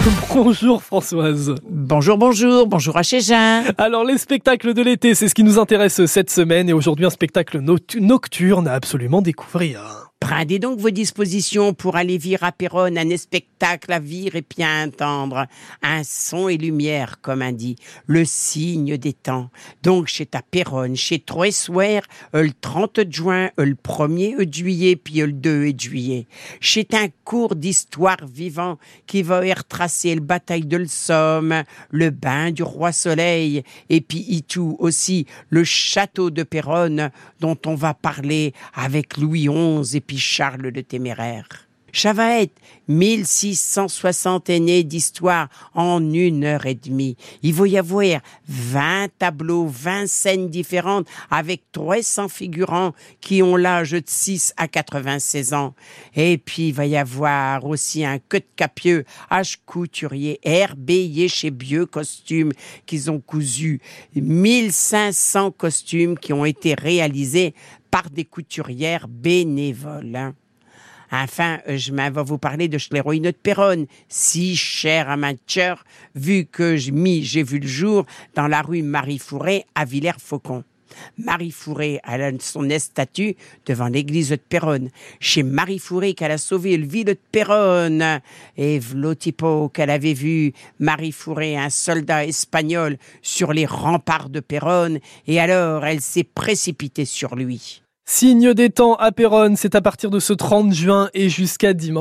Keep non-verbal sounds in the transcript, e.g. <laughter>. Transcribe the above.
<laughs> Bonjour Françoise. Bonjour, bonjour, bonjour à Jean. Alors les spectacles de l'été, c'est ce qui nous intéresse cette semaine et aujourd'hui un spectacle nocturne à absolument découvrir. Prenez donc vos dispositions pour aller vivre à Péronne un spectacle à vivre et bien entendre. Un son et lumière, comme on dit, le signe des temps. Donc chez ta Péronne, chez Troessoir, le 30 juin, le 1er juillet, puis le 2 juillet. Chez un cours d'histoire vivant qui va retracer le bataille de le Somme, le bain du roi Soleil, et puis tout aussi le château de Péronne dont on va parler avec Louis XI et Charles le Téméraire. Chavaët, 1660 aînés d'histoire en une heure et demie. Il va y avoir 20 tableaux, 20 scènes différentes avec 300 figurants qui ont l'âge de 6 à 96 ans. Et puis, il va y avoir aussi un queue de capieux, H couturier, herbeillé chez Bieux Costumes, qu'ils ont cousu 1500 costumes qui ont été réalisés par des couturières bénévoles. Enfin, je vais vous parler de l'héroïne de Péronne, si chère à ma cœur, vu que j'ai vu le jour dans la rue Marie-Fourré à Villers-Faucon. Marie Fourré a son statue devant l'église de Péronne. Chez Marie Fourré qu'elle a sauvé le ville de Péronne. Et Vlotipo qu'elle avait vu Marie Fourré, un soldat espagnol, sur les remparts de Péronne. Et alors elle s'est précipitée sur lui. Signe des temps à Péronne, c'est à partir de ce 30 juin et jusqu'à dimanche.